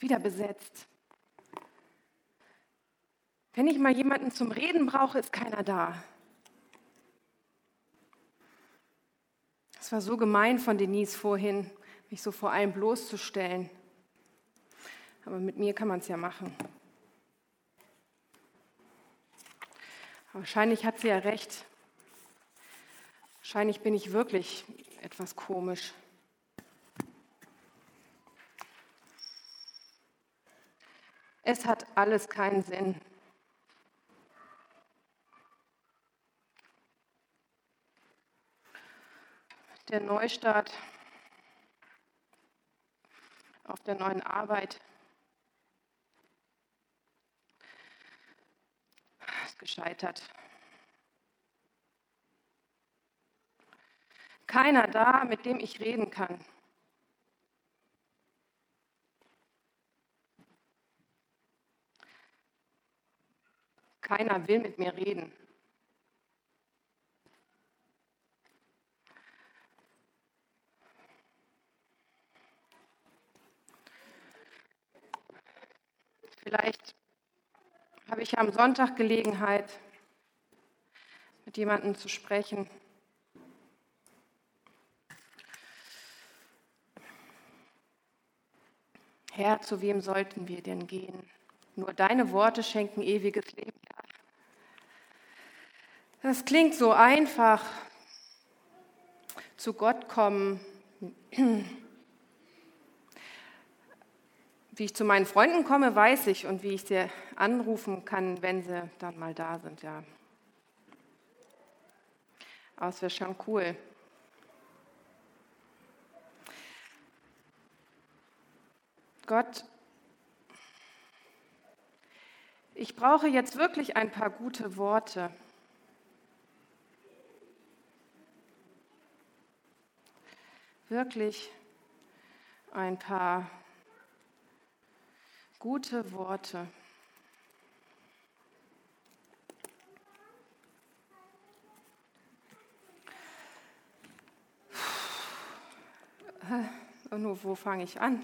wieder besetzt. Wenn ich mal jemanden zum Reden brauche, ist keiner da. Es war so gemein von Denise vorhin, mich so vor allem bloßzustellen. Aber mit mir kann man es ja machen. Wahrscheinlich hat sie ja recht. Wahrscheinlich bin ich wirklich etwas komisch. Es hat alles keinen Sinn. Der Neustart auf der neuen Arbeit ist gescheitert. Keiner da, mit dem ich reden kann. Keiner will mit mir reden. Vielleicht habe ich am Sonntag Gelegenheit, mit jemandem zu sprechen. Herr, zu wem sollten wir denn gehen? Nur deine Worte schenken ewiges Leben. Das klingt so einfach. Zu Gott kommen. Wie ich zu meinen Freunden komme, weiß ich und wie ich sie anrufen kann, wenn sie dann mal da sind, ja. Aber es wäre schon cool. Gott, ich brauche jetzt wirklich ein paar gute Worte. Wirklich ein paar gute Worte. Und nur wo fange ich an?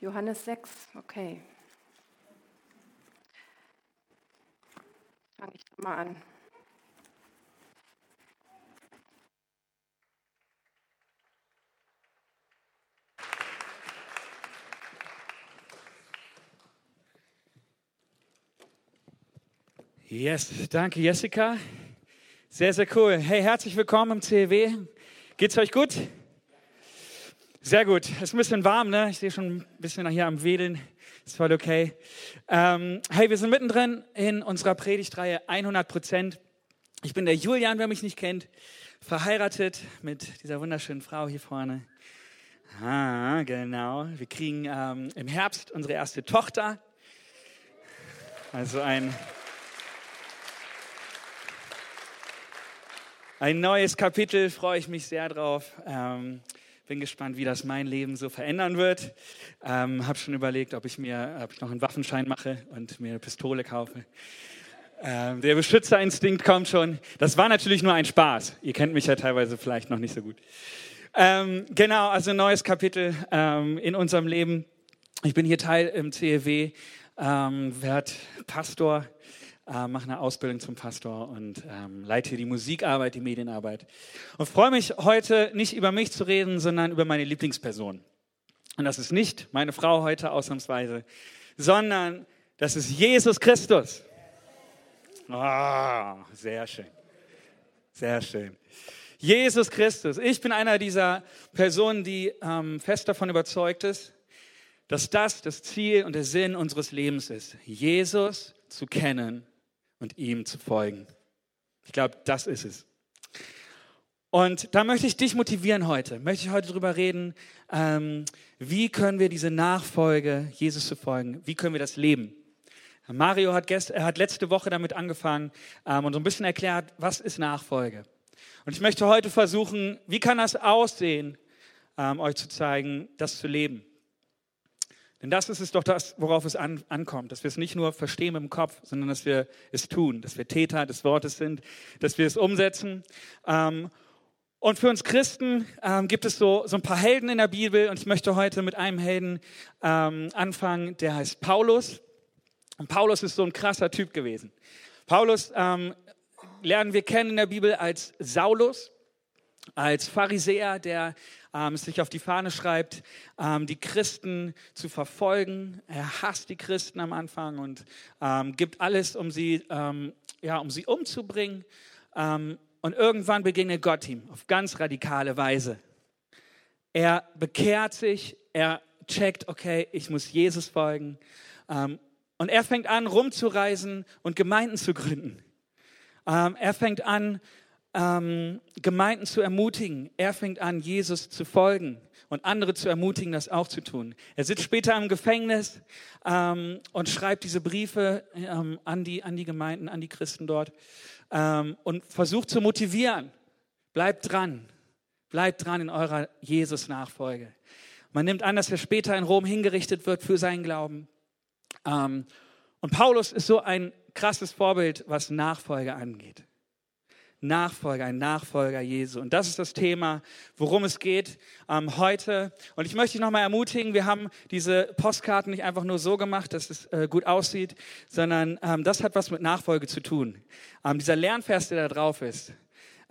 Johannes 6, okay. Fange ich mal an. Yes, danke Jessica. Sehr, sehr cool. Hey, herzlich willkommen im CEW. Geht's euch gut? Sehr gut. Ist ein bisschen warm, ne? Ich sehe schon ein bisschen hier am Wedeln. Ist voll okay. Ähm, hey, wir sind mittendrin in unserer Predigtreihe 100 Prozent. Ich bin der Julian, wer mich nicht kennt, verheiratet mit dieser wunderschönen Frau hier vorne. Ah, genau. Wir kriegen ähm, im Herbst unsere erste Tochter. Also ein ein neues Kapitel, freue ich mich sehr drauf. Ähm, bin gespannt, wie das mein Leben so verändern wird. Ähm, habe schon überlegt, ob ich mir ob ich noch einen Waffenschein mache und mir eine Pistole kaufe. Ähm, der Beschützerinstinkt kommt schon. Das war natürlich nur ein Spaß. Ihr kennt mich ja teilweise vielleicht noch nicht so gut. Ähm, genau, also neues Kapitel ähm, in unserem Leben. Ich bin hier Teil im CEW, ähm, werde Pastor äh, mache eine Ausbildung zum Pastor und ähm, leite hier die Musikarbeit, die Medienarbeit. Und freue mich heute nicht über mich zu reden, sondern über meine Lieblingsperson. Und das ist nicht meine Frau heute ausnahmsweise, sondern das ist Jesus Christus. Ah, oh, sehr schön. Sehr schön. Jesus Christus. Ich bin einer dieser Personen, die ähm, fest davon überzeugt ist, dass das das Ziel und der Sinn unseres Lebens ist, Jesus zu kennen und ihm zu folgen. Ich glaube, das ist es. Und da möchte ich dich motivieren heute, möchte ich heute darüber reden, ähm, wie können wir diese Nachfolge, Jesus zu folgen, wie können wir das leben. Mario hat, gest, hat letzte Woche damit angefangen ähm, und so ein bisschen erklärt, was ist Nachfolge. Und ich möchte heute versuchen, wie kann das aussehen, ähm, euch zu zeigen, das zu leben. Denn das ist es doch das, worauf es an, ankommt, dass wir es nicht nur verstehen im Kopf, sondern dass wir es tun, dass wir Täter des Wortes sind, dass wir es umsetzen. Ähm, und für uns Christen ähm, gibt es so, so ein paar Helden in der Bibel und ich möchte heute mit einem Helden ähm, anfangen, der heißt Paulus. Und Paulus ist so ein krasser Typ gewesen. Paulus ähm, lernen wir kennen in der Bibel als Saulus, als Pharisäer, der ähm, sich auf die Fahne schreibt, ähm, die Christen zu verfolgen. Er hasst die Christen am Anfang und ähm, gibt alles, um sie, ähm, ja, um sie umzubringen. Ähm, und irgendwann begegnet Gott ihm auf ganz radikale Weise. Er bekehrt sich, er checkt, okay, ich muss Jesus folgen. Ähm, und er fängt an, rumzureisen und Gemeinden zu gründen. er fängt an, ähm, Gemeinden zu ermutigen. Er fängt an, Jesus zu folgen und andere zu ermutigen, das auch zu tun. Er sitzt später im Gefängnis ähm, und schreibt diese Briefe ähm, an, die, an die Gemeinden, an die Christen dort ähm, und versucht zu motivieren. Bleibt dran. Bleibt dran in eurer Jesus-Nachfolge. Man nimmt an, dass er später in Rom hingerichtet wird für seinen Glauben. Ähm, und Paulus ist so ein krasses Vorbild, was Nachfolge angeht. Nachfolger, ein Nachfolger Jesu. Und das ist das Thema, worum es geht ähm, heute. Und ich möchte dich nochmal ermutigen, wir haben diese Postkarten nicht einfach nur so gemacht, dass es äh, gut aussieht, sondern ähm, das hat was mit Nachfolge zu tun. Ähm, dieser Lernvers, der da drauf ist,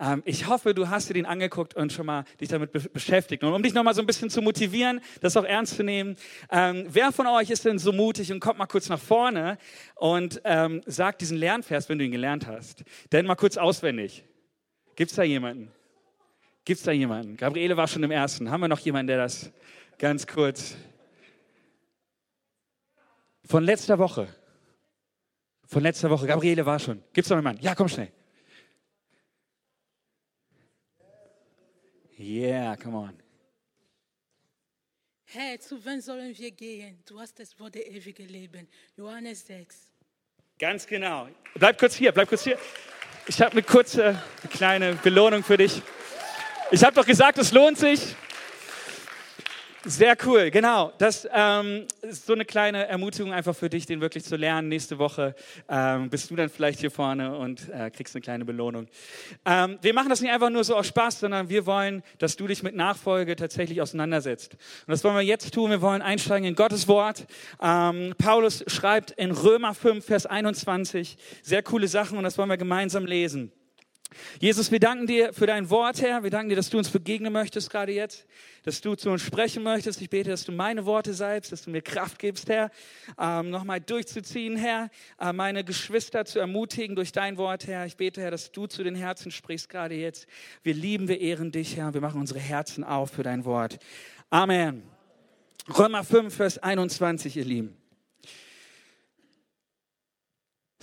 ähm, ich hoffe, du hast dir den angeguckt und schon mal dich damit be beschäftigt. Und um dich nochmal so ein bisschen zu motivieren, das auch ernst zu nehmen, ähm, wer von euch ist denn so mutig und kommt mal kurz nach vorne und ähm, sagt diesen Lernvers, wenn du ihn gelernt hast. Denn mal kurz auswendig. Gibt es da jemanden? Gibt es da jemanden? Gabriele war schon im ersten. Haben wir noch jemanden, der das ganz kurz... Von letzter Woche. Von letzter Woche. Gabriele war schon. Gibt es noch jemanden? Ja, komm schnell. Yeah, come on. Herr, zu wem sollen wir gehen? Du hast das Wort der ewige Leben. Johannes 6. Ganz genau. Bleib kurz hier, bleib kurz hier. Ich habe eine kurze, eine kleine Belohnung für dich. Ich habe doch gesagt, es lohnt sich. Sehr cool, genau. Das ähm, ist so eine kleine Ermutigung einfach für dich, den wirklich zu lernen. Nächste Woche ähm, bist du dann vielleicht hier vorne und äh, kriegst eine kleine Belohnung. Ähm, wir machen das nicht einfach nur so aus Spaß, sondern wir wollen, dass du dich mit Nachfolge tatsächlich auseinandersetzt. Und das wollen wir jetzt tun. Wir wollen einsteigen in Gottes Wort. Ähm, Paulus schreibt in Römer 5, Vers 21 sehr coole Sachen und das wollen wir gemeinsam lesen. Jesus, wir danken dir für dein Wort, Herr. Wir danken dir, dass du uns begegnen möchtest gerade jetzt, dass du zu uns sprechen möchtest. Ich bete, dass du meine Worte salbst, dass du mir Kraft gibst, Herr, ähm, nochmal durchzuziehen, Herr, äh, meine Geschwister zu ermutigen durch dein Wort, Herr. Ich bete, Herr, dass du zu den Herzen sprichst gerade jetzt. Wir lieben, wir ehren dich, Herr. Wir machen unsere Herzen auf für dein Wort. Amen. Römer 5, Vers 21, ihr Lieben.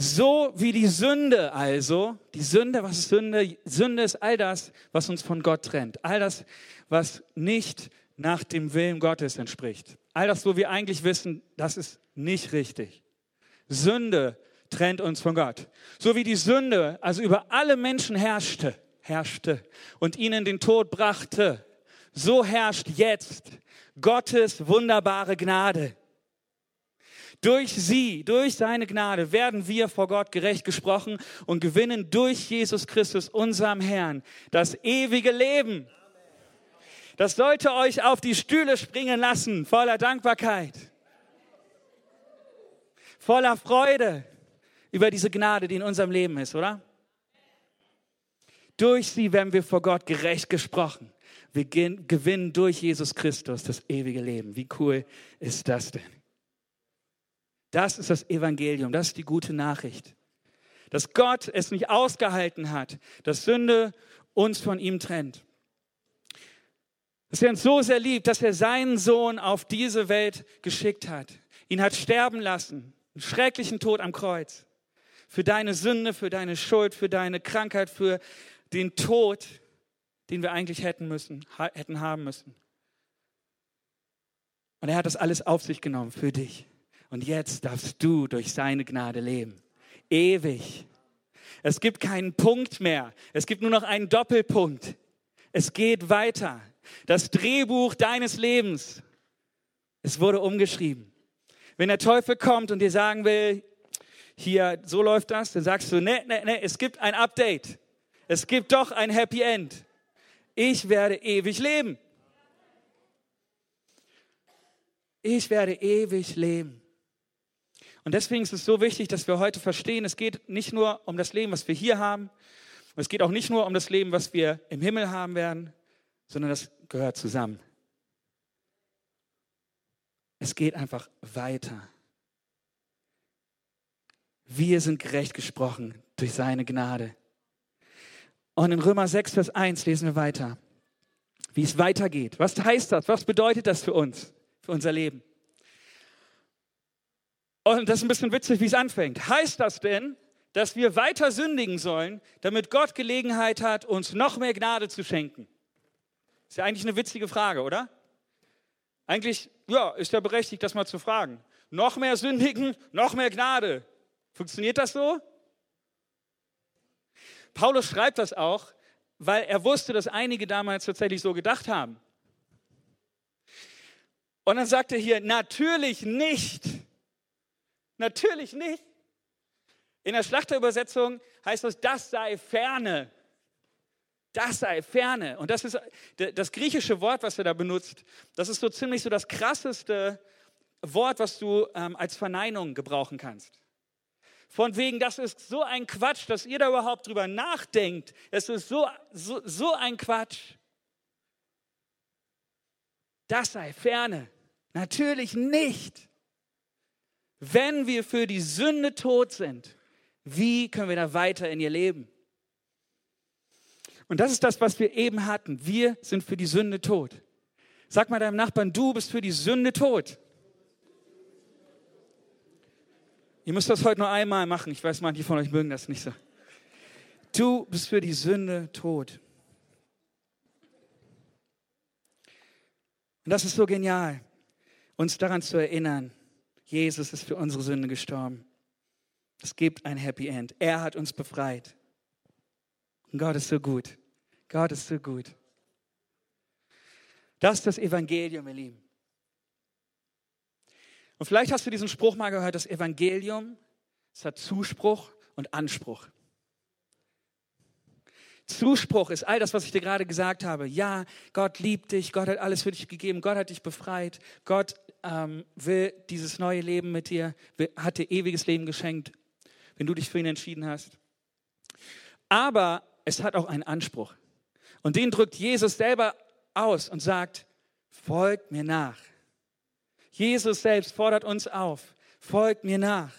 So wie die Sünde also, die Sünde, was ist Sünde? Sünde ist all das, was uns von Gott trennt. All das, was nicht nach dem Willen Gottes entspricht. All das, wo wir eigentlich wissen, das ist nicht richtig. Sünde trennt uns von Gott. So wie die Sünde also über alle Menschen herrschte, herrschte und ihnen den Tod brachte, so herrscht jetzt Gottes wunderbare Gnade durch sie, durch seine Gnade werden wir vor Gott gerecht gesprochen und gewinnen durch Jesus Christus, unserem Herrn, das ewige Leben. Das sollte euch auf die Stühle springen lassen, voller Dankbarkeit, voller Freude über diese Gnade, die in unserem Leben ist, oder? Durch sie werden wir vor Gott gerecht gesprochen. Wir gewinnen durch Jesus Christus das ewige Leben. Wie cool ist das denn? Das ist das Evangelium, das ist die gute Nachricht. Dass Gott es nicht ausgehalten hat, dass Sünde uns von ihm trennt. Dass er uns so sehr liebt, dass er seinen Sohn auf diese Welt geschickt hat. Ihn hat sterben lassen, einen schrecklichen Tod am Kreuz. Für deine Sünde, für deine Schuld, für deine Krankheit, für den Tod, den wir eigentlich hätten müssen, hätten haben müssen. Und er hat das alles auf sich genommen für dich. Und jetzt darfst du durch seine Gnade leben. Ewig. Es gibt keinen Punkt mehr. Es gibt nur noch einen Doppelpunkt. Es geht weiter. Das Drehbuch deines Lebens, es wurde umgeschrieben. Wenn der Teufel kommt und dir sagen will, hier, so läuft das, dann sagst du, ne, ne, ne, es gibt ein Update. Es gibt doch ein Happy End. Ich werde ewig leben. Ich werde ewig leben. Und deswegen ist es so wichtig, dass wir heute verstehen, es geht nicht nur um das Leben, was wir hier haben, es geht auch nicht nur um das Leben, was wir im Himmel haben werden, sondern das gehört zusammen. Es geht einfach weiter. Wir sind gerecht gesprochen durch seine Gnade. Und in Römer 6, Vers 1 lesen wir weiter, wie es weitergeht. Was heißt das? Was bedeutet das für uns, für unser Leben? Und das ist ein bisschen witzig, wie es anfängt. Heißt das denn, dass wir weiter sündigen sollen, damit Gott Gelegenheit hat, uns noch mehr Gnade zu schenken? Ist ja eigentlich eine witzige Frage, oder? Eigentlich, ja, ist ja berechtigt, das mal zu fragen. Noch mehr sündigen, noch mehr Gnade. Funktioniert das so? Paulus schreibt das auch, weil er wusste, dass einige damals tatsächlich so gedacht haben. Und dann sagt er hier, natürlich nicht. Natürlich nicht. In der Schlachterübersetzung heißt das, das sei ferne. Das sei ferne. Und das ist das griechische Wort, was er da benutzt. Das ist so ziemlich so das krasseste Wort, was du ähm, als Verneinung gebrauchen kannst. Von wegen, das ist so ein Quatsch, dass ihr da überhaupt drüber nachdenkt. Es ist so, so, so ein Quatsch. Das sei ferne. Natürlich nicht. Wenn wir für die Sünde tot sind, wie können wir da weiter in ihr leben? Und das ist das, was wir eben hatten. Wir sind für die Sünde tot. Sag mal deinem Nachbarn, du bist für die Sünde tot. Ihr müsst das heute nur einmal machen. Ich weiß, manche von euch mögen das nicht so. Du bist für die Sünde tot. Und das ist so genial, uns daran zu erinnern, Jesus ist für unsere Sünde gestorben. Es gibt ein Happy End. Er hat uns befreit. Und Gott ist so gut. Gott ist so gut. Das ist das Evangelium, ihr Lieben. Und vielleicht hast du diesen Spruch mal gehört, das Evangelium, es hat Zuspruch und Anspruch. Zuspruch ist all das, was ich dir gerade gesagt habe. Ja, Gott liebt dich, Gott hat alles für dich gegeben, Gott hat dich befreit, Gott ähm, will dieses neue Leben mit dir, hat dir ewiges Leben geschenkt, wenn du dich für ihn entschieden hast. Aber es hat auch einen Anspruch. Und den drückt Jesus selber aus und sagt, folgt mir nach. Jesus selbst fordert uns auf, folgt mir nach.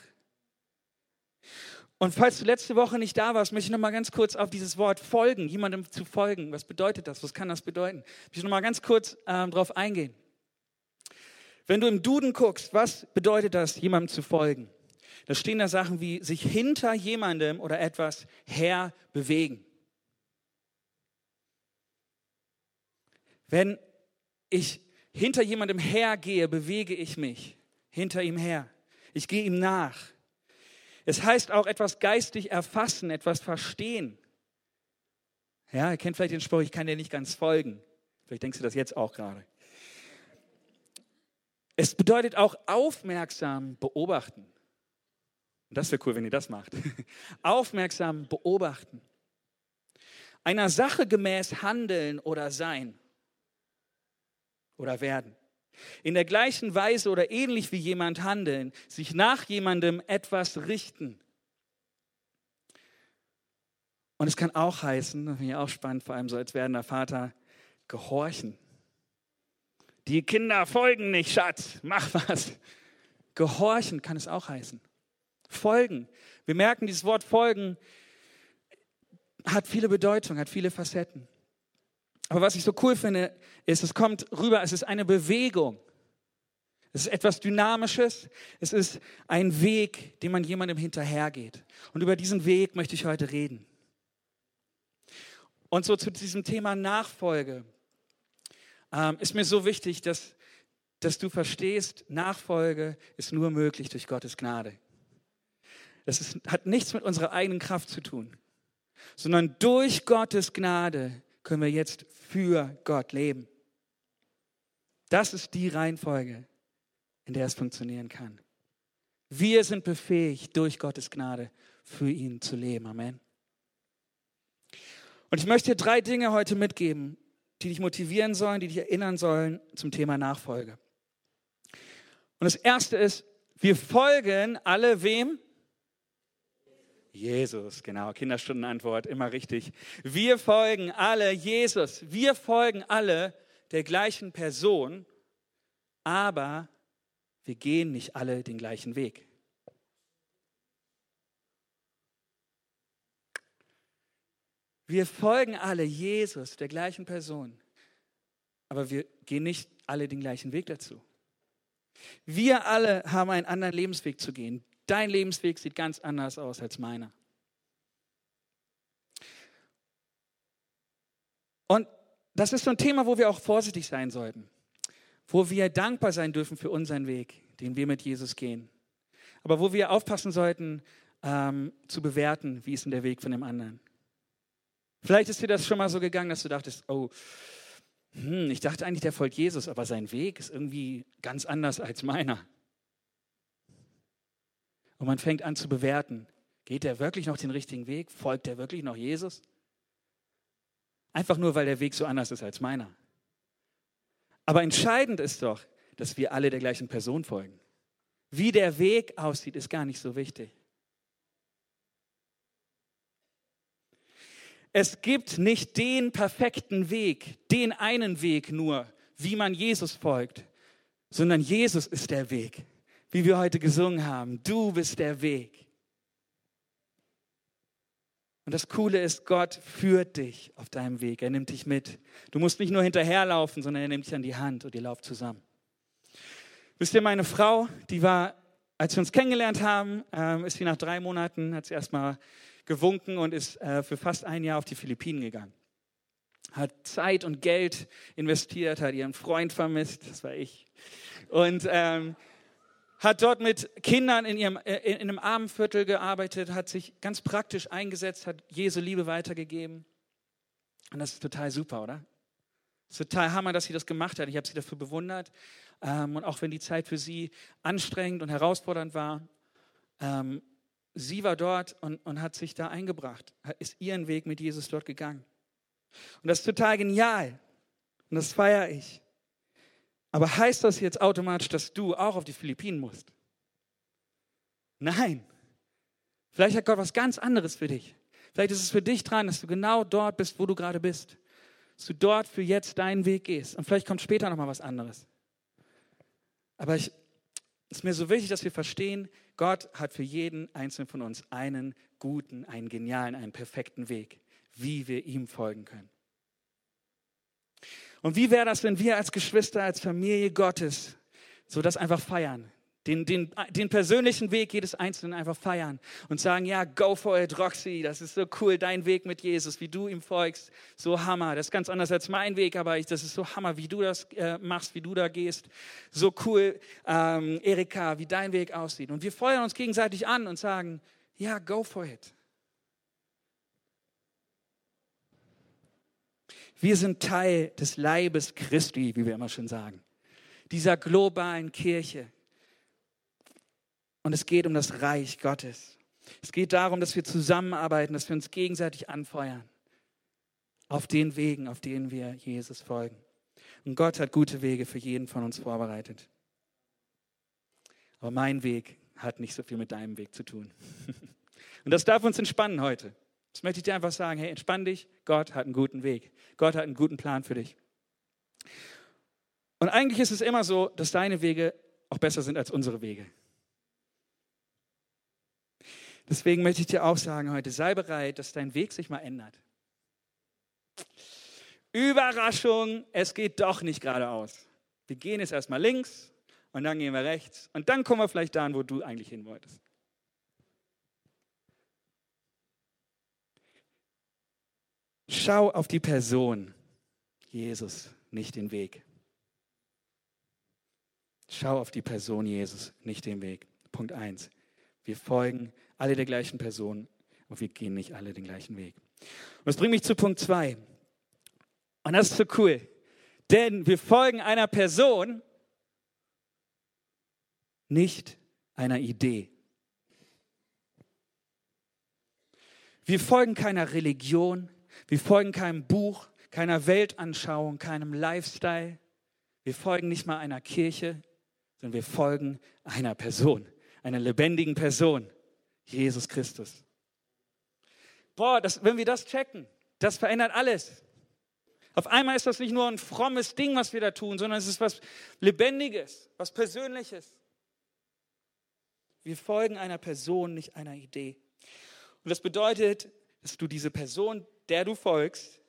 Und falls du letzte Woche nicht da warst, möchte ich noch mal ganz kurz auf dieses Wort folgen, jemandem zu folgen. Was bedeutet das? Was kann das bedeuten? Möchte ich noch mal ganz kurz ähm, darauf eingehen. Wenn du im Duden guckst, was bedeutet das, jemandem zu folgen? Da stehen da Sachen wie sich hinter jemandem oder etwas her bewegen. Wenn ich hinter jemandem hergehe, bewege ich mich hinter ihm her. Ich gehe ihm nach. Es heißt auch etwas geistig erfassen, etwas verstehen. Ja, ihr kennt vielleicht den Spruch, ich kann dir nicht ganz folgen. Vielleicht denkst du das jetzt auch gerade. Es bedeutet auch aufmerksam beobachten. Und das wäre cool, wenn ihr das macht. aufmerksam beobachten. Einer Sache gemäß handeln oder sein oder werden. In der gleichen Weise oder ähnlich wie jemand handeln, sich nach jemandem etwas richten. Und es kann auch heißen, das finde ich auch spannend, vor allem so als werdender Vater, gehorchen. Die Kinder folgen nicht, Schatz, mach was. Gehorchen kann es auch heißen. Folgen. Wir merken, dieses Wort folgen hat viele Bedeutungen, hat viele Facetten. Aber was ich so cool finde, ist, es kommt rüber, es ist eine Bewegung. Es ist etwas Dynamisches. Es ist ein Weg, den man jemandem hinterhergeht. Und über diesen Weg möchte ich heute reden. Und so zu diesem Thema Nachfolge ähm, ist mir so wichtig, dass, dass du verstehst, Nachfolge ist nur möglich durch Gottes Gnade. Das ist, hat nichts mit unserer eigenen Kraft zu tun, sondern durch Gottes Gnade können wir jetzt für Gott leben. Das ist die Reihenfolge, in der es funktionieren kann. Wir sind befähigt, durch Gottes Gnade für ihn zu leben. Amen. Und ich möchte dir drei Dinge heute mitgeben, die dich motivieren sollen, die dich erinnern sollen zum Thema Nachfolge. Und das erste ist, wir folgen alle wem? Jesus, genau, Kinderstundenantwort, immer richtig. Wir folgen alle Jesus. Wir folgen alle der gleichen Person, aber wir gehen nicht alle den gleichen Weg. Wir folgen alle Jesus, der gleichen Person, aber wir gehen nicht alle den gleichen Weg dazu. Wir alle haben einen anderen Lebensweg zu gehen. Dein Lebensweg sieht ganz anders aus als meiner. Und das ist so ein Thema, wo wir auch vorsichtig sein sollten, wo wir dankbar sein dürfen für unseren Weg, den wir mit Jesus gehen. Aber wo wir aufpassen sollten, ähm, zu bewerten, wie ist denn der Weg von dem anderen. Vielleicht ist dir das schon mal so gegangen, dass du dachtest, oh, hm, ich dachte eigentlich, der folgt Jesus, aber sein Weg ist irgendwie ganz anders als meiner. Und man fängt an zu bewerten. Geht er wirklich noch den richtigen Weg? Folgt er wirklich noch Jesus? Einfach nur, weil der Weg so anders ist als meiner. Aber entscheidend ist doch, dass wir alle der gleichen Person folgen. Wie der Weg aussieht, ist gar nicht so wichtig. Es gibt nicht den perfekten Weg, den einen Weg nur, wie man Jesus folgt, sondern Jesus ist der Weg wie wir heute gesungen haben. Du bist der Weg. Und das Coole ist, Gott führt dich auf deinem Weg. Er nimmt dich mit. Du musst nicht nur hinterherlaufen, sondern er nimmt dich an die Hand und ihr lauft zusammen. Wisst ihr, meine Frau, die war, als wir uns kennengelernt haben, ähm, ist sie nach drei Monaten, hat sie erstmal gewunken und ist äh, für fast ein Jahr auf die Philippinen gegangen. Hat Zeit und Geld investiert, hat ihren Freund vermisst, das war ich. Und ähm, hat dort mit Kindern in, ihrem, äh, in einem Armenviertel gearbeitet, hat sich ganz praktisch eingesetzt, hat Jesu Liebe weitergegeben. Und das ist total super, oder? Es ist total hammer, dass sie das gemacht hat. Ich habe sie dafür bewundert. Ähm, und auch wenn die Zeit für sie anstrengend und herausfordernd war, ähm, sie war dort und, und hat sich da eingebracht, ist ihren Weg mit Jesus dort gegangen. Und das ist total genial. Und das feiere ich. Aber heißt das jetzt automatisch, dass du auch auf die Philippinen musst? Nein. Vielleicht hat Gott was ganz anderes für dich. Vielleicht ist es für dich dran, dass du genau dort bist, wo du gerade bist. Dass du dort für jetzt deinen Weg gehst. Und vielleicht kommt später nochmal was anderes. Aber es ist mir so wichtig, dass wir verstehen, Gott hat für jeden einzelnen von uns einen guten, einen genialen, einen perfekten Weg, wie wir ihm folgen können. Und wie wäre das, wenn wir als Geschwister, als Familie Gottes so das einfach feiern? Den, den, den persönlichen Weg jedes Einzelnen einfach feiern und sagen, ja, go for it, Roxy, das ist so cool, dein Weg mit Jesus, wie du ihm folgst, so Hammer. Das ist ganz anders als mein Weg, aber ich, das ist so Hammer, wie du das äh, machst, wie du da gehst. So cool, ähm, Erika, wie dein Weg aussieht. Und wir feuern uns gegenseitig an und sagen, ja, go for it. Wir sind Teil des Leibes Christi, wie wir immer schon sagen, dieser globalen Kirche. Und es geht um das Reich Gottes. Es geht darum, dass wir zusammenarbeiten, dass wir uns gegenseitig anfeuern auf den Wegen, auf denen wir Jesus folgen. Und Gott hat gute Wege für jeden von uns vorbereitet. Aber mein Weg hat nicht so viel mit deinem Weg zu tun. Und das darf uns entspannen heute. Das möchte ich dir einfach sagen, hey, entspann dich, Gott hat einen guten Weg. Gott hat einen guten Plan für dich. Und eigentlich ist es immer so, dass deine Wege auch besser sind als unsere Wege. Deswegen möchte ich dir auch sagen heute, sei bereit, dass dein Weg sich mal ändert. Überraschung, es geht doch nicht geradeaus. Wir gehen jetzt erstmal links und dann gehen wir rechts und dann kommen wir vielleicht dahin, wo du eigentlich hin wolltest. Schau auf die Person, Jesus, nicht den Weg. Schau auf die Person Jesus, nicht den Weg. Punkt 1. Wir folgen alle der gleichen Person, aber wir gehen nicht alle den gleichen Weg. Und das bringt mich zu Punkt 2. Und das ist so cool. Denn wir folgen einer Person, nicht einer Idee. Wir folgen keiner Religion, wir folgen keinem Buch, keiner Weltanschauung, keinem Lifestyle. Wir folgen nicht mal einer Kirche, sondern wir folgen einer Person, einer lebendigen Person, Jesus Christus. Boah, das, wenn wir das checken, das verändert alles. Auf einmal ist das nicht nur ein frommes Ding, was wir da tun, sondern es ist was Lebendiges, was Persönliches. Wir folgen einer Person, nicht einer Idee. Und das bedeutet, dass du diese Person, der du folgst,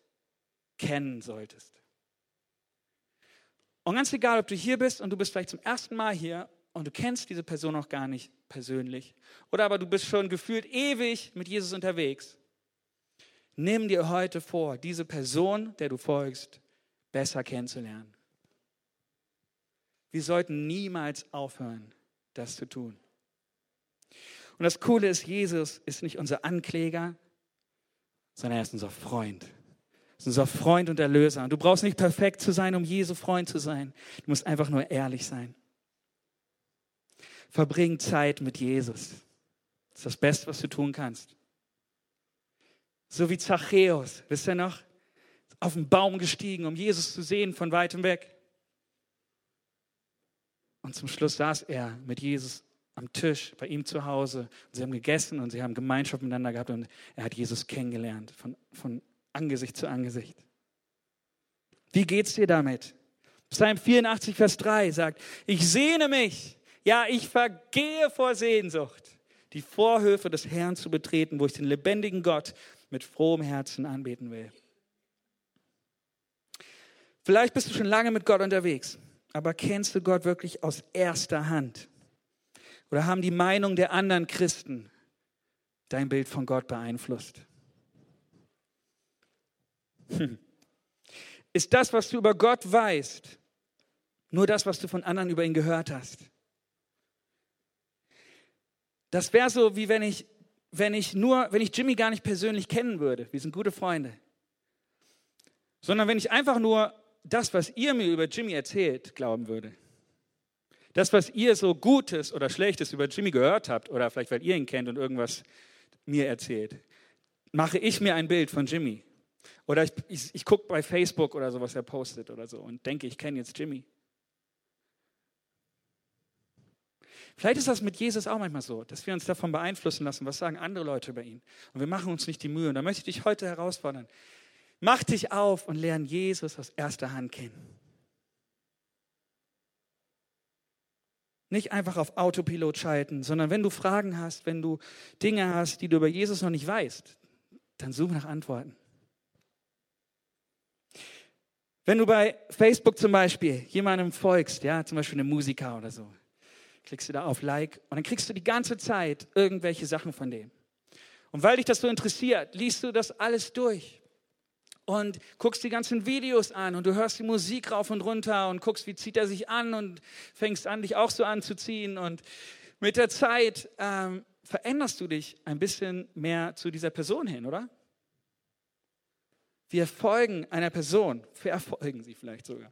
kennen solltest. Und ganz egal, ob du hier bist und du bist vielleicht zum ersten Mal hier und du kennst diese Person noch gar nicht persönlich, oder aber du bist schon gefühlt ewig mit Jesus unterwegs, nimm dir heute vor, diese Person, der du folgst, besser kennenzulernen. Wir sollten niemals aufhören, das zu tun. Und das Coole ist, Jesus ist nicht unser Ankläger, sondern er ist unser Freund. Er ist unser Freund und Erlöser. Und du brauchst nicht perfekt zu sein, um Jesu Freund zu sein. Du musst einfach nur ehrlich sein. Verbring Zeit mit Jesus. Das ist das Beste, was du tun kannst. So wie Zachäus, wisst ihr noch? Auf den Baum gestiegen, um Jesus zu sehen von weitem weg. Und zum Schluss saß er mit Jesus am Tisch bei ihm zu Hause. Und sie haben gegessen und sie haben Gemeinschaft miteinander gehabt und er hat Jesus kennengelernt von, von Angesicht zu Angesicht. Wie geht's dir damit? Psalm 84, Vers 3 sagt, ich sehne mich, ja, ich vergehe vor Sehnsucht, die Vorhöfe des Herrn zu betreten, wo ich den lebendigen Gott mit frohem Herzen anbeten will. Vielleicht bist du schon lange mit Gott unterwegs, aber kennst du Gott wirklich aus erster Hand? Oder haben die Meinung der anderen Christen dein Bild von Gott beeinflusst? Hm. Ist das, was du über Gott weißt, nur das, was du von anderen über ihn gehört hast? Das wäre so, wie wenn ich, wenn ich nur, wenn ich Jimmy gar nicht persönlich kennen würde. Wir sind gute Freunde. Sondern wenn ich einfach nur das, was ihr mir über Jimmy erzählt, glauben würde. Das, was ihr so Gutes oder Schlechtes über Jimmy gehört habt, oder vielleicht weil ihr ihn kennt und irgendwas mir erzählt, mache ich mir ein Bild von Jimmy. Oder ich, ich, ich gucke bei Facebook oder so, was er postet oder so und denke, ich kenne jetzt Jimmy. Vielleicht ist das mit Jesus auch manchmal so, dass wir uns davon beeinflussen lassen, was sagen andere Leute über ihn. Und wir machen uns nicht die Mühe. Und da möchte ich dich heute herausfordern. Mach dich auf und lerne Jesus aus erster Hand kennen. Nicht einfach auf Autopilot schalten, sondern wenn du Fragen hast, wenn du Dinge hast, die du über Jesus noch nicht weißt, dann such nach Antworten. Wenn du bei Facebook zum Beispiel jemandem folgst, ja, zum Beispiel einem Musiker oder so, klickst du da auf Like und dann kriegst du die ganze Zeit irgendwelche Sachen von dem. Und weil dich das so interessiert, liest du das alles durch und guckst die ganzen Videos an und du hörst die Musik rauf und runter und guckst, wie zieht er sich an und fängst an, dich auch so anzuziehen. Und mit der Zeit ähm, veränderst du dich ein bisschen mehr zu dieser Person hin, oder? Wir folgen einer Person, verfolgen sie vielleicht sogar.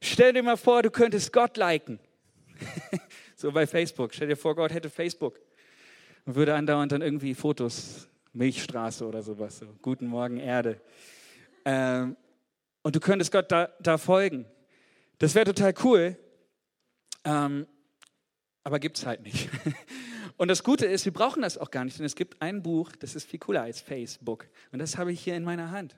Stell dir mal vor, du könntest Gott liken. so bei Facebook. Stell dir vor, Gott hätte Facebook und würde andauernd dann irgendwie Fotos Milchstraße oder sowas. So. Guten Morgen, Erde. Ähm, und du könntest Gott da, da folgen. Das wäre total cool, ähm, aber gibt es halt nicht. Und das Gute ist, wir brauchen das auch gar nicht, denn es gibt ein Buch, das ist viel cooler als Facebook. Und das habe ich hier in meiner Hand.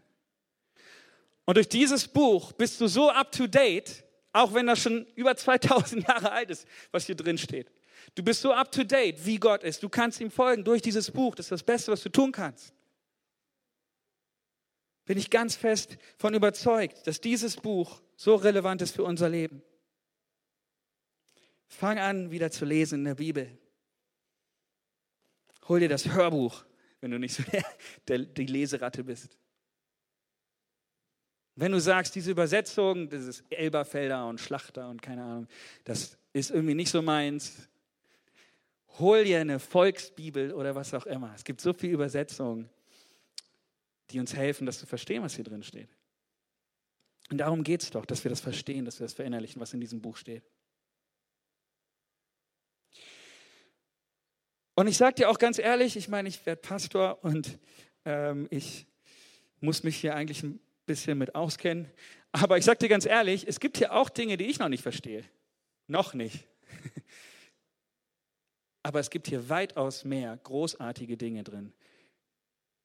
Und durch dieses Buch bist du so up to date, auch wenn das schon über 2000 Jahre alt ist, was hier drin steht. Du bist so up to date, wie Gott ist. Du kannst ihm folgen durch dieses Buch. Das ist das Beste, was du tun kannst. Bin ich ganz fest von überzeugt, dass dieses Buch so relevant ist für unser Leben. Fang an, wieder zu lesen in der Bibel. Hol dir das Hörbuch, wenn du nicht so die Leseratte bist. Wenn du sagst, diese Übersetzung, das ist Elberfelder und Schlachter und keine Ahnung, das ist irgendwie nicht so meins, hol dir eine Volksbibel oder was auch immer. Es gibt so viele Übersetzungen, die uns helfen, das zu verstehen, was hier drin steht. Und darum geht es doch, dass wir das verstehen, dass wir das verinnerlichen, was in diesem Buch steht. Und ich sage dir auch ganz ehrlich, ich meine, ich werde Pastor und ähm, ich muss mich hier eigentlich bisschen mit auskennen. Aber ich sage dir ganz ehrlich, es gibt hier auch Dinge, die ich noch nicht verstehe. Noch nicht. Aber es gibt hier weitaus mehr großartige Dinge drin,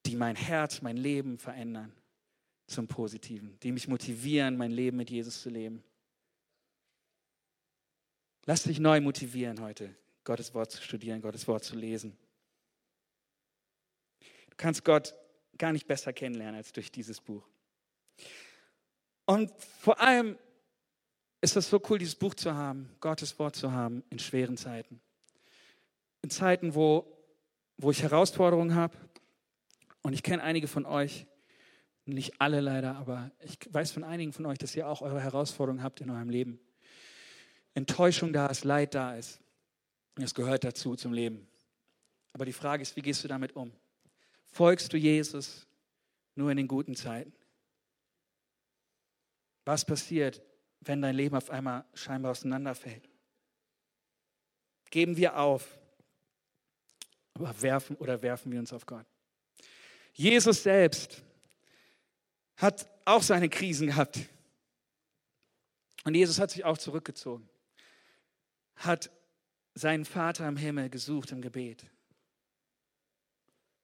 die mein Herz, mein Leben verändern zum Positiven, die mich motivieren, mein Leben mit Jesus zu leben. Lass dich neu motivieren heute, Gottes Wort zu studieren, Gottes Wort zu lesen. Du kannst Gott gar nicht besser kennenlernen als durch dieses Buch. Und vor allem ist es so cool, dieses Buch zu haben, Gottes Wort zu haben in schweren Zeiten. In Zeiten, wo, wo ich Herausforderungen habe. Und ich kenne einige von euch, nicht alle leider, aber ich weiß von einigen von euch, dass ihr auch eure Herausforderungen habt in eurem Leben. Enttäuschung da ist, Leid da ist. Es gehört dazu zum Leben. Aber die Frage ist, wie gehst du damit um? Folgst du Jesus nur in den guten Zeiten? Was passiert, wenn dein Leben auf einmal scheinbar auseinanderfällt? Geben wir auf oder werfen, oder werfen wir uns auf Gott? Jesus selbst hat auch seine Krisen gehabt. Und Jesus hat sich auch zurückgezogen, hat seinen Vater im Himmel gesucht im Gebet.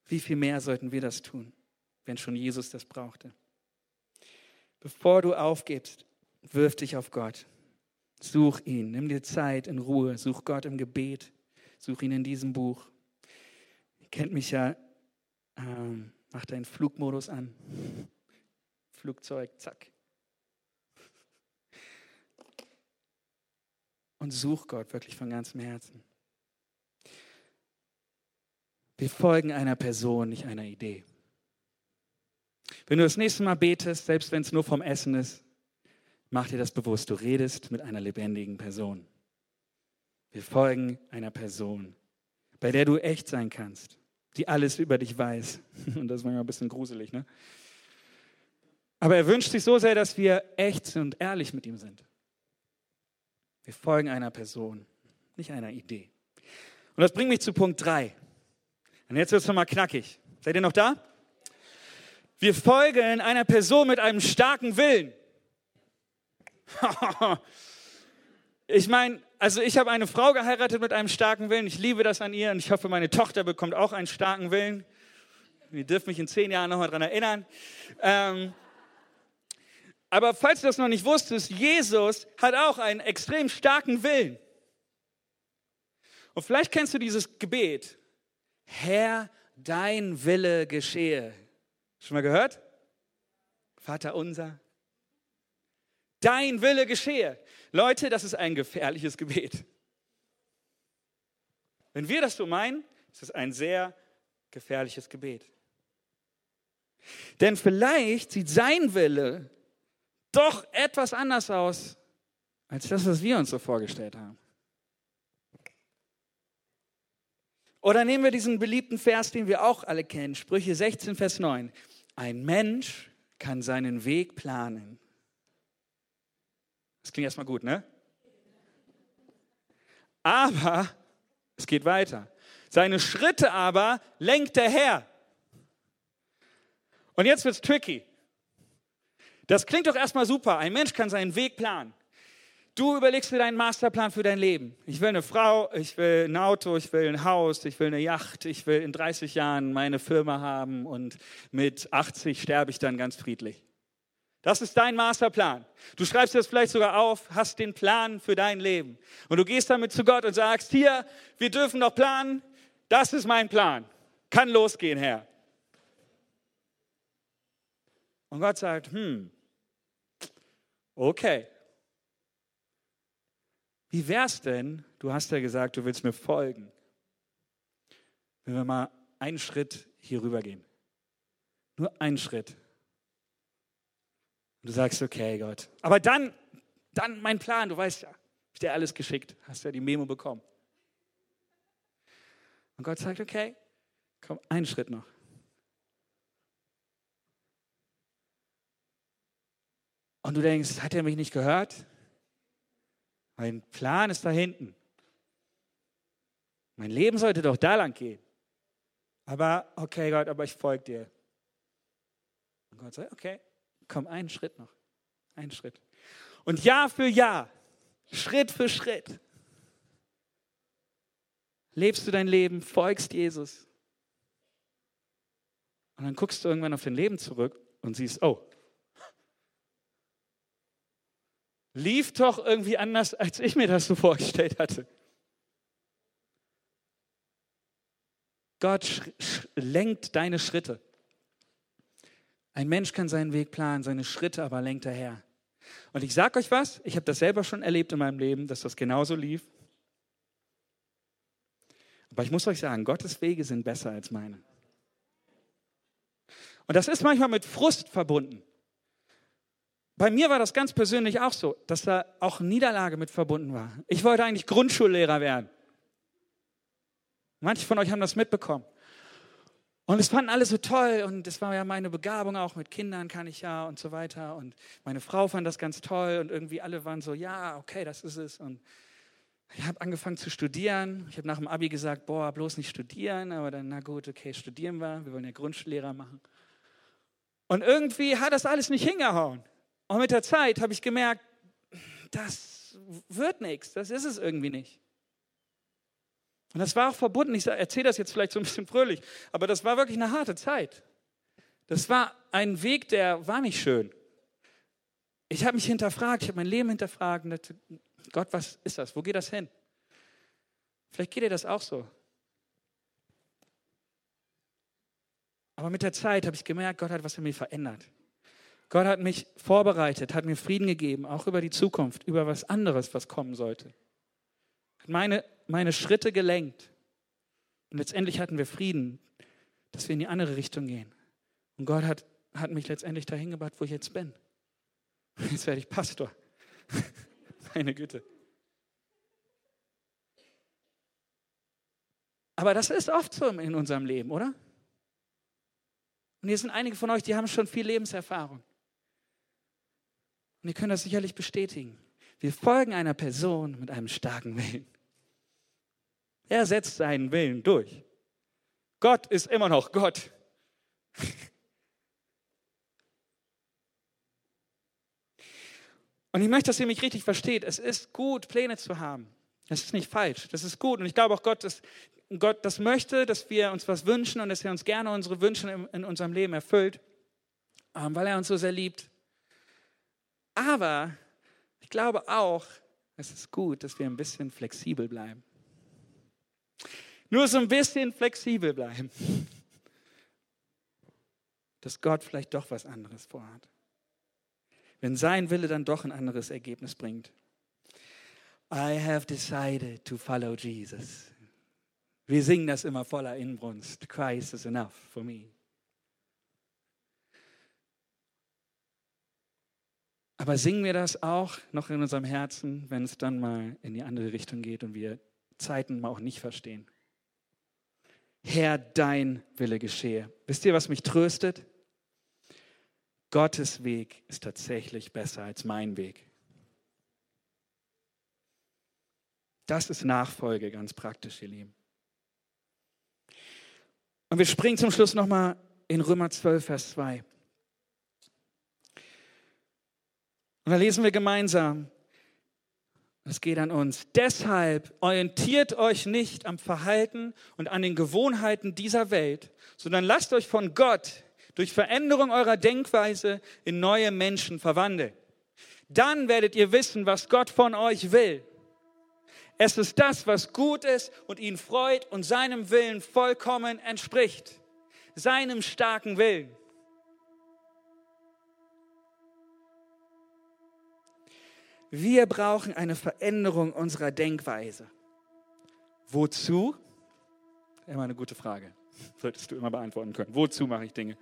Wie viel mehr sollten wir das tun, wenn schon Jesus das brauchte? Bevor du aufgibst, wirf dich auf Gott. Such ihn, nimm dir Zeit in Ruhe, such Gott im Gebet, such ihn in diesem Buch. Ihr kennt mich ja, ähm, mach deinen Flugmodus an. Flugzeug, zack. Und such Gott wirklich von ganzem Herzen. Wir folgen einer Person, nicht einer Idee. Wenn du das nächste Mal betest, selbst wenn es nur vom Essen ist, mach dir das bewusst. Du redest mit einer lebendigen Person. Wir folgen einer Person, bei der du echt sein kannst, die alles über dich weiß. Und das ist manchmal ein bisschen gruselig, ne? Aber er wünscht sich so sehr, dass wir echt und ehrlich mit ihm sind. Wir folgen einer Person, nicht einer Idee. Und das bringt mich zu Punkt 3. Und jetzt wird es nochmal knackig. Seid ihr noch da? Wir folgen einer Person mit einem starken Willen. ich meine, also ich habe eine Frau geheiratet mit einem starken Willen. Ich liebe das an ihr und ich hoffe, meine Tochter bekommt auch einen starken Willen. Ihr dürft mich in zehn Jahren nochmal daran erinnern. Ähm, aber falls du das noch nicht wusstest, Jesus hat auch einen extrem starken Willen. Und vielleicht kennst du dieses Gebet. Herr, dein Wille geschehe. Schon mal gehört? Vater unser. Dein Wille geschehe. Leute, das ist ein gefährliches Gebet. Wenn wir das so meinen, ist es ein sehr gefährliches Gebet. Denn vielleicht sieht sein Wille doch etwas anders aus als das, was wir uns so vorgestellt haben. Oder nehmen wir diesen beliebten Vers, den wir auch alle kennen, Sprüche 16, Vers 9. Ein Mensch kann seinen Weg planen. Das klingt erstmal gut, ne? Aber es geht weiter. Seine Schritte aber lenkt der Herr. Und jetzt wird es tricky. Das klingt doch erstmal super. Ein Mensch kann seinen Weg planen. Du überlegst dir deinen Masterplan für dein Leben. Ich will eine Frau, ich will ein Auto, ich will ein Haus, ich will eine Yacht, ich will in 30 Jahren meine Firma haben und mit 80 sterbe ich dann ganz friedlich. Das ist dein Masterplan. Du schreibst das vielleicht sogar auf, hast den Plan für dein Leben. Und du gehst damit zu Gott und sagst, hier, wir dürfen doch planen, das ist mein Plan. Kann losgehen, Herr. Und Gott sagt, hm, okay, wie wär's denn, du hast ja gesagt, du willst mir folgen, wenn wir mal einen Schritt hier rüber gehen? Nur einen Schritt. Und du sagst, okay, Gott. Aber dann, dann mein Plan, du weißt ja, ich dir alles geschickt, hast ja die Memo bekommen. Und Gott sagt, okay, komm, einen Schritt noch. Und du denkst, hat er mich nicht gehört? Mein Plan ist da hinten. Mein Leben sollte doch da lang gehen. Aber, okay, Gott, aber ich folge dir. Und Gott sagt, okay, komm, einen Schritt noch. Einen Schritt. Und Jahr für Jahr, Schritt für Schritt, lebst du dein Leben, folgst Jesus. Und dann guckst du irgendwann auf dein Leben zurück und siehst, oh, lief doch irgendwie anders, als ich mir das so vorgestellt hatte. Gott lenkt deine Schritte. Ein Mensch kann seinen Weg planen, seine Schritte aber lenkt er her. Und ich sage euch was, ich habe das selber schon erlebt in meinem Leben, dass das genauso lief. Aber ich muss euch sagen, Gottes Wege sind besser als meine. Und das ist manchmal mit Frust verbunden. Bei mir war das ganz persönlich auch so, dass da auch Niederlage mit verbunden war. Ich wollte eigentlich Grundschullehrer werden. Manche von euch haben das mitbekommen. Und es fanden alle so toll und es war ja meine Begabung auch mit Kindern kann ich ja und so weiter und meine Frau fand das ganz toll und irgendwie alle waren so, ja, okay, das ist es und ich habe angefangen zu studieren. Ich habe nach dem Abi gesagt, boah, bloß nicht studieren, aber dann, na gut, okay, studieren wir, wir wollen ja Grundschullehrer machen. Und irgendwie hat das alles nicht hingehauen. Und mit der Zeit habe ich gemerkt, das wird nichts, das ist es irgendwie nicht. Und das war auch verbunden, ich erzähle das jetzt vielleicht so ein bisschen fröhlich, aber das war wirklich eine harte Zeit. Das war ein Weg, der war nicht schön. Ich habe mich hinterfragt, ich habe mein Leben hinterfragt dachte, Gott, was ist das? Wo geht das hin? Vielleicht geht dir das auch so. Aber mit der Zeit habe ich gemerkt, Gott hat was in mir verändert. Gott hat mich vorbereitet, hat mir Frieden gegeben, auch über die Zukunft, über was anderes, was kommen sollte hat meine, meine Schritte gelenkt. Und letztendlich hatten wir Frieden, dass wir in die andere Richtung gehen. Und Gott hat, hat mich letztendlich dahin gebracht, wo ich jetzt bin. Jetzt werde ich Pastor. Meine Güte. Aber das ist oft so in unserem Leben, oder? Und hier sind einige von euch, die haben schon viel Lebenserfahrung. Und ihr könnt das sicherlich bestätigen. Wir folgen einer Person mit einem starken Willen. Er setzt seinen Willen durch. Gott ist immer noch Gott. Und ich möchte, dass ihr mich richtig versteht. Es ist gut, Pläne zu haben. Das ist nicht falsch. Das ist gut. Und ich glaube auch, Gott, dass Gott das möchte, dass wir uns was wünschen und dass er uns gerne unsere Wünsche in unserem Leben erfüllt, ähm, weil er uns so sehr liebt. Aber ich glaube auch, es ist gut, dass wir ein bisschen flexibel bleiben. Nur so ein bisschen flexibel bleiben. Dass Gott vielleicht doch was anderes vorhat. Wenn sein Wille dann doch ein anderes Ergebnis bringt. I have decided to follow Jesus. Wir singen das immer voller Inbrunst. Christ is enough for me. Aber singen wir das auch noch in unserem Herzen, wenn es dann mal in die andere Richtung geht und wir Zeiten mal auch nicht verstehen? Herr, dein Wille geschehe. Wisst ihr, was mich tröstet? Gottes Weg ist tatsächlich besser als mein Weg. Das ist Nachfolge, ganz praktisch, ihr Lieben. Und wir springen zum Schluss nochmal in Römer 12, Vers 2. Und da lesen wir gemeinsam, es geht an uns. Deshalb orientiert euch nicht am Verhalten und an den Gewohnheiten dieser Welt, sondern lasst euch von Gott durch Veränderung eurer Denkweise in neue Menschen verwandeln. Dann werdet ihr wissen, was Gott von euch will. Es ist das, was gut ist und ihn freut und seinem Willen vollkommen entspricht. Seinem starken Willen. Wir brauchen eine Veränderung unserer Denkweise. Wozu? Immer eine gute Frage. Solltest du immer beantworten können. Wozu mache ich Dinge?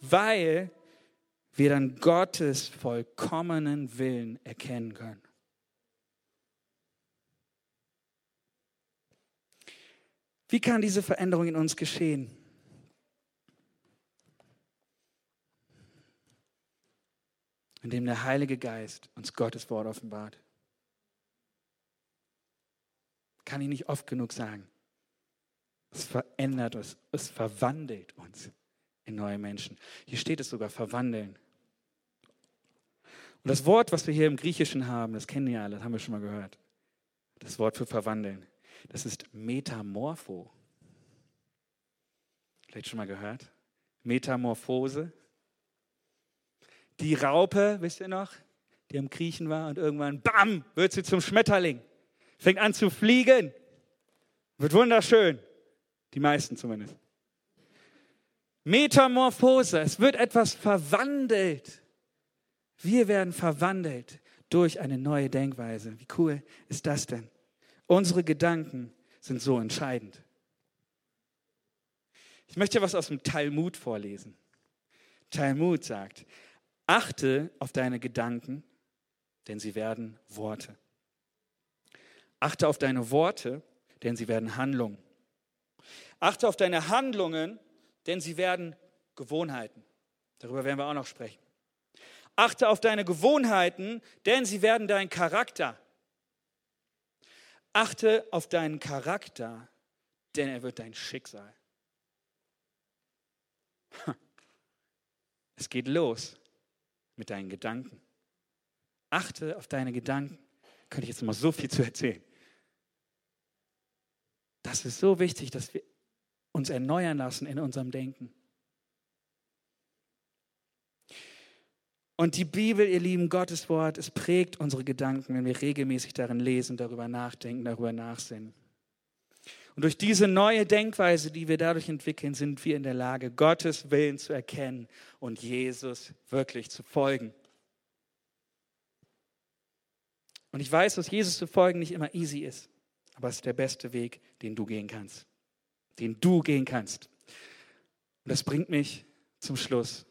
Weil wir dann Gottes vollkommenen Willen erkennen können. Wie kann diese Veränderung in uns geschehen? In dem der Heilige Geist uns Gottes Wort offenbart. Kann ich nicht oft genug sagen. Es verändert uns, es verwandelt uns in neue Menschen. Hier steht es sogar, verwandeln. Und das Wort, was wir hier im Griechischen haben, das kennen wir alle, das haben wir schon mal gehört. Das Wort für verwandeln, das ist Metamorpho. Vielleicht schon mal gehört? Metamorphose. Die Raupe, wisst ihr noch, die am Kriechen war und irgendwann, bam, wird sie zum Schmetterling. Fängt an zu fliegen. Wird wunderschön. Die meisten zumindest. Metamorphose, es wird etwas verwandelt. Wir werden verwandelt durch eine neue Denkweise. Wie cool ist das denn? Unsere Gedanken sind so entscheidend. Ich möchte was aus dem Talmud vorlesen. Talmud sagt, achte auf deine Gedanken, denn sie werden Worte. Achte auf deine Worte, denn sie werden Handlungen. Achte auf deine Handlungen, denn sie werden Gewohnheiten. Darüber werden wir auch noch sprechen. Achte auf deine Gewohnheiten, denn sie werden dein Charakter. Achte auf deinen Charakter, denn er wird dein Schicksal. Es geht los mit deinen Gedanken. Achte auf deine Gedanken. Könnte ich jetzt mal so viel zu erzählen. Das ist so wichtig, dass wir uns erneuern lassen in unserem Denken. Und die Bibel, ihr lieben Gottes Wort, es prägt unsere Gedanken, wenn wir regelmäßig darin lesen, darüber nachdenken, darüber nachsinnen. Und durch diese neue Denkweise, die wir dadurch entwickeln, sind wir in der Lage, Gottes Willen zu erkennen und Jesus wirklich zu folgen. Und ich weiß, dass Jesus zu folgen nicht immer easy ist, aber es ist der beste Weg, den du gehen kannst. Den du gehen kannst. Und das bringt mich zum Schluss.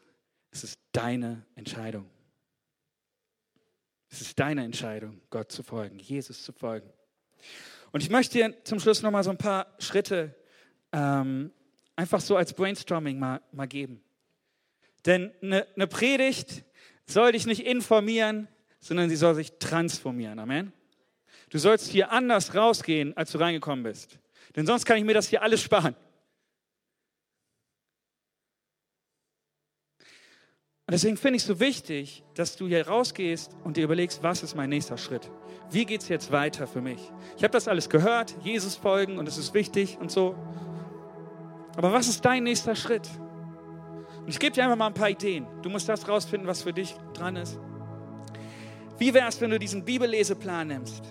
Es ist deine Entscheidung. Es ist deine Entscheidung, Gott zu folgen, Jesus zu folgen. Und ich möchte dir zum Schluss noch mal so ein paar Schritte ähm, einfach so als Brainstorming mal, mal geben. Denn eine, eine Predigt soll dich nicht informieren, sondern sie soll sich transformieren. Amen. Du sollst hier anders rausgehen, als du reingekommen bist. Denn sonst kann ich mir das hier alles sparen. Und deswegen finde ich es so wichtig, dass du hier rausgehst und dir überlegst, was ist mein nächster Schritt? Wie geht es jetzt weiter für mich? Ich habe das alles gehört, Jesus folgen und es ist wichtig und so. Aber was ist dein nächster Schritt? Und ich gebe dir einfach mal ein paar Ideen. Du musst das rausfinden, was für dich dran ist. Wie wäre es, wenn du diesen Bibelleseplan nimmst?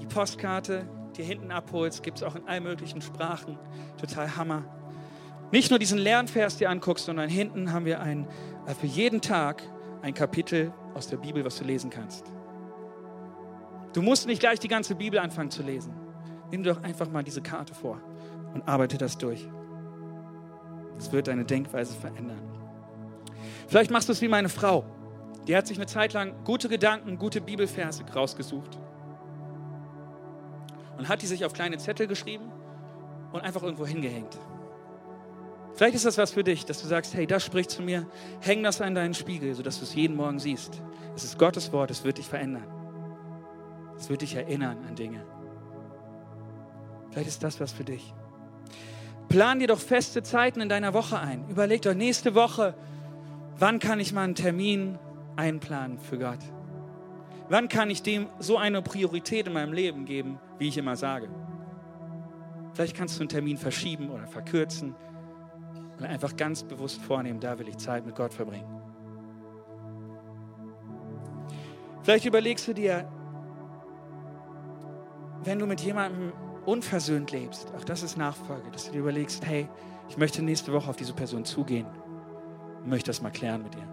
Die Postkarte dir hinten abholst, gibt es auch in allen möglichen Sprachen. Total Hammer. Nicht nur diesen Lernvers dir anguckst, sondern hinten haben wir ein äh, für jeden Tag ein Kapitel aus der Bibel, was du lesen kannst. Du musst nicht gleich die ganze Bibel anfangen zu lesen. Nimm doch einfach mal diese Karte vor und arbeite das durch. Es wird deine Denkweise verändern. Vielleicht machst du es wie meine Frau. Die hat sich eine Zeit lang gute Gedanken, gute Bibelverse rausgesucht und hat die sich auf kleine Zettel geschrieben und einfach irgendwo hingehängt. Vielleicht ist das was für dich, dass du sagst, hey, das spricht zu mir, häng das an deinen Spiegel, sodass du es jeden Morgen siehst. Es ist Gottes Wort, es wird dich verändern. Es wird dich erinnern an Dinge. Vielleicht ist das was für dich. Plan dir doch feste Zeiten in deiner Woche ein. Überleg doch nächste Woche, wann kann ich mal einen Termin einplanen für Gott? Wann kann ich dem so eine Priorität in meinem Leben geben, wie ich immer sage? Vielleicht kannst du einen Termin verschieben oder verkürzen und einfach ganz bewusst vornehmen, da will ich Zeit mit Gott verbringen. Vielleicht überlegst du dir, wenn du mit jemandem unversöhnt lebst, auch das ist Nachfolge, dass du dir überlegst, hey, ich möchte nächste Woche auf diese Person zugehen und möchte das mal klären mit ihr.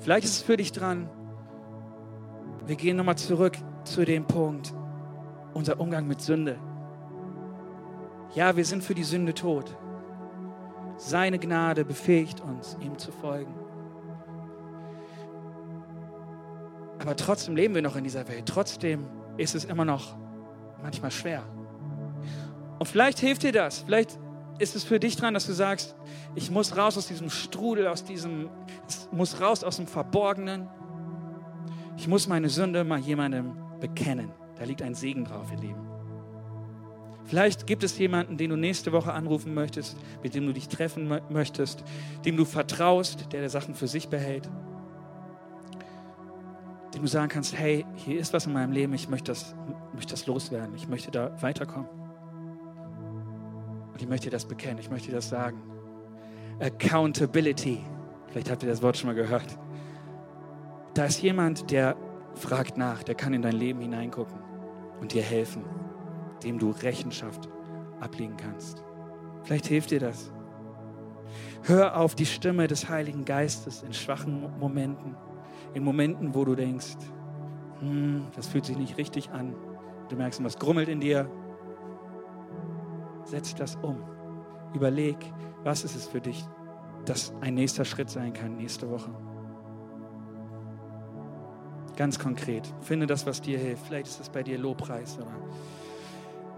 Vielleicht ist es für dich dran, wir gehen nochmal zurück zu dem Punkt, unser Umgang mit Sünde. Ja, wir sind für die Sünde tot. Seine Gnade befähigt uns, ihm zu folgen. Aber trotzdem leben wir noch in dieser Welt. Trotzdem ist es immer noch manchmal schwer. Und vielleicht hilft dir das. Vielleicht ist es für dich dran, dass du sagst, ich muss raus aus diesem Strudel, aus diesem, ich muss raus aus dem Verborgenen. Ich muss meine Sünde mal jemandem bekennen. Da liegt ein Segen drauf, ihr Lieben. Vielleicht gibt es jemanden, den du nächste Woche anrufen möchtest, mit dem du dich treffen möchtest, dem du vertraust, der der Sachen für sich behält. Dem du sagen kannst, hey, hier ist was in meinem Leben, ich möchte das, möchte das loswerden, ich möchte da weiterkommen. Und ich möchte dir das bekennen, ich möchte dir das sagen. Accountability. Vielleicht habt ihr das Wort schon mal gehört. Da ist jemand, der fragt nach, der kann in dein Leben hineingucken und dir helfen, dem du Rechenschaft ablegen kannst. Vielleicht hilft dir das. Hör auf die Stimme des Heiligen Geistes in schwachen Momenten, in Momenten, wo du denkst, hm, das fühlt sich nicht richtig an. Du merkst, was grummelt in dir. Setz das um. Überleg, was ist es für dich, dass ein nächster Schritt sein kann nächste Woche. Ganz konkret. Finde das, was dir hilft. Vielleicht ist es bei dir Lobpreis oder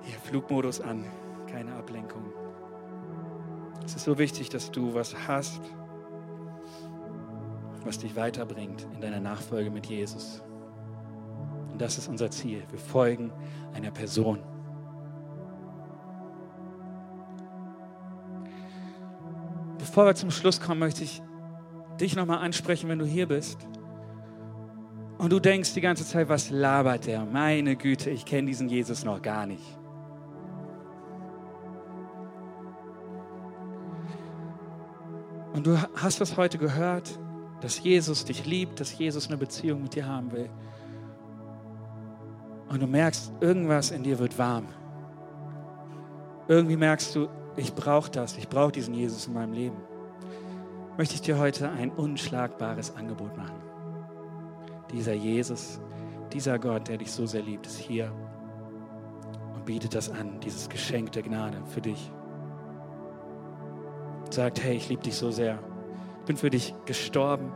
hier, Flugmodus an. Keine Ablenkung. Es ist so wichtig, dass du was hast, was dich weiterbringt in deiner Nachfolge mit Jesus. Und das ist unser Ziel. Wir folgen einer Person. Bevor wir zum Schluss kommen, möchte ich dich nochmal ansprechen, wenn du hier bist und du denkst die ganze Zeit, was labert der? Meine Güte, ich kenne diesen Jesus noch gar nicht. Und du hast das heute gehört, dass Jesus dich liebt, dass Jesus eine Beziehung mit dir haben will. Und du merkst, irgendwas in dir wird warm. Irgendwie merkst du, ich brauche das, ich brauche diesen Jesus in meinem Leben. Möchte ich dir heute ein unschlagbares Angebot machen. Dieser Jesus, dieser Gott, der dich so sehr liebt, ist hier und bietet das an, dieses Geschenk der Gnade für dich. Sagt, hey, ich liebe dich so sehr. Ich bin für dich gestorben.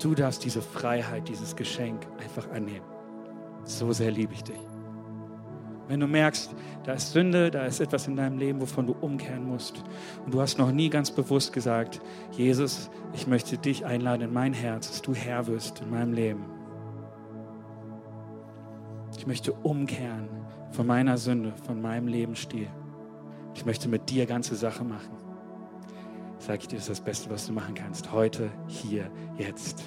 Du darfst diese Freiheit, dieses Geschenk einfach annehmen. So sehr liebe ich dich. Wenn du merkst, da ist Sünde, da ist etwas in deinem Leben, wovon du umkehren musst. Und du hast noch nie ganz bewusst gesagt, Jesus, ich möchte dich einladen in mein Herz, dass du Herr wirst in meinem Leben. Ich möchte umkehren von meiner Sünde, von meinem Lebensstil. Ich möchte mit dir ganze Sache machen. Sag ich dir, das ist das Beste, was du machen kannst. Heute, hier, jetzt.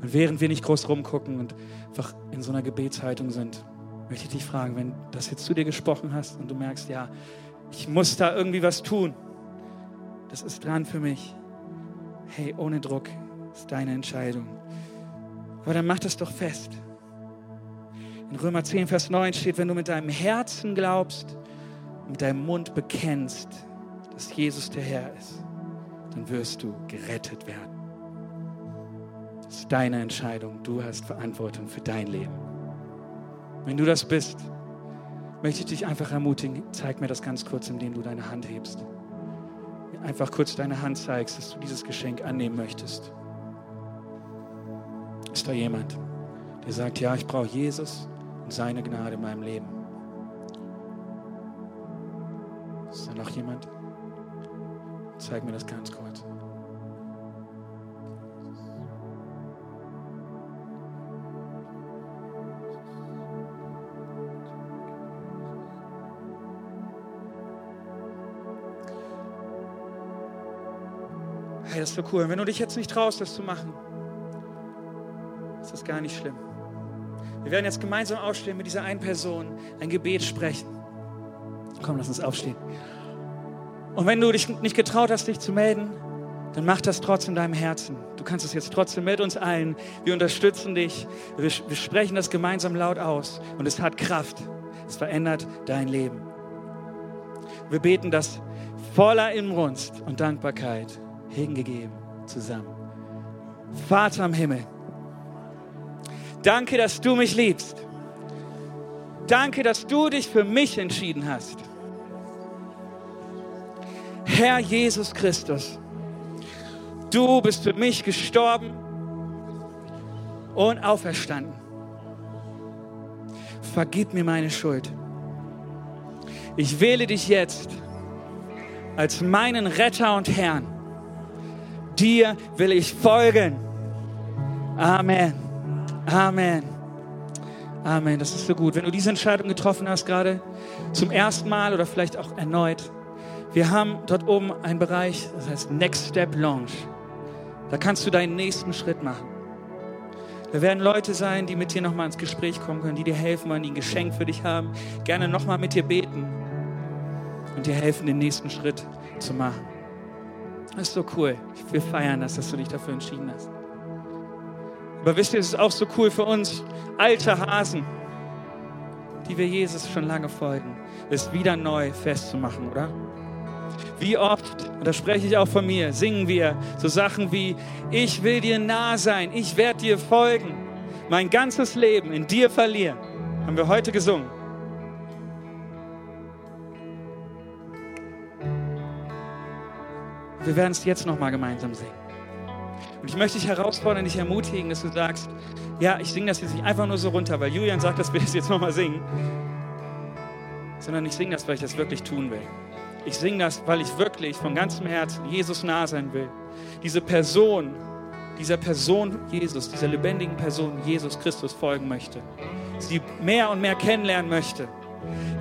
Und während wir nicht groß rumgucken und einfach in so einer Gebetshaltung sind, möchte ich dich fragen, wenn das jetzt zu dir gesprochen hast und du merkst, ja, ich muss da irgendwie was tun. Das ist dran für mich. Hey, ohne Druck ist deine Entscheidung. Aber dann mach das doch fest. In Römer 10, Vers 9 steht, wenn du mit deinem Herzen glaubst mit deinem Mund bekennst, dass Jesus der Herr ist, dann wirst du gerettet werden. Das ist deine Entscheidung. Du hast Verantwortung für dein Leben. Wenn du das bist, möchte ich dich einfach ermutigen, zeig mir das ganz kurz, indem du deine Hand hebst. Einfach kurz deine Hand zeigst, dass du dieses Geschenk annehmen möchtest. Ist da jemand, der sagt, ja, ich brauche Jesus und seine Gnade in meinem Leben? Ist da noch jemand? Zeig mir das ganz kurz. Hey, das ist so cool. Wenn du dich jetzt nicht traust, das zu machen, ist das gar nicht schlimm. Wir werden jetzt gemeinsam aufstehen mit dieser einen Person, ein Gebet sprechen. Komm, lass uns aufstehen. Und wenn du dich nicht getraut hast, dich zu melden, dann mach das trotzdem in deinem Herzen. Du kannst es jetzt trotzdem mit uns allen. Wir unterstützen dich. Wir, wir sprechen das gemeinsam laut aus. Und es hat Kraft. Es verändert dein Leben. Wir beten das voller Inbrunst und Dankbarkeit hingegeben zusammen. Vater im Himmel, danke, dass du mich liebst. Danke, dass du dich für mich entschieden hast. Herr Jesus Christus, du bist für mich gestorben und auferstanden. Vergib mir meine Schuld. Ich wähle dich jetzt als meinen Retter und Herrn dir will ich folgen. Amen. Amen. Amen, das ist so gut. Wenn du diese Entscheidung getroffen hast, gerade zum ersten Mal oder vielleicht auch erneut, wir haben dort oben einen Bereich, das heißt Next Step Launch. Da kannst du deinen nächsten Schritt machen. Da werden Leute sein, die mit dir nochmal ins Gespräch kommen können, die dir helfen wollen, die ein Geschenk für dich haben, gerne nochmal mit dir beten und dir helfen, den nächsten Schritt zu machen. Das ist so cool. Wir feiern das, dass du dich dafür entschieden hast. Aber wisst ihr, es ist auch so cool für uns, alte Hasen, die wir Jesus schon lange folgen, es wieder neu festzumachen, oder? Wie oft, und da spreche ich auch von mir, singen wir so Sachen wie, ich will dir nah sein, ich werde dir folgen, mein ganzes Leben in dir verlieren. Haben wir heute gesungen. Wir werden es jetzt nochmal gemeinsam singen. Und ich möchte dich herausfordern, dich ermutigen, dass du sagst, ja, ich singe das jetzt nicht einfach nur so runter, weil Julian sagt, dass wir das jetzt nochmal singen, sondern ich singe das, weil ich das wirklich tun will. Ich singe das, weil ich wirklich von ganzem Herzen Jesus nah sein will. Diese Person, dieser Person Jesus, dieser lebendigen Person Jesus Christus folgen möchte. Sie mehr und mehr kennenlernen möchte.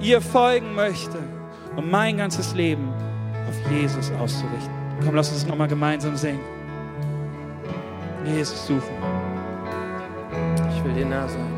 Ihr folgen möchte, um mein ganzes Leben auf Jesus auszurichten. Komm, lass uns nochmal gemeinsam singen. Jesus suchen. Ich will dir nah sein.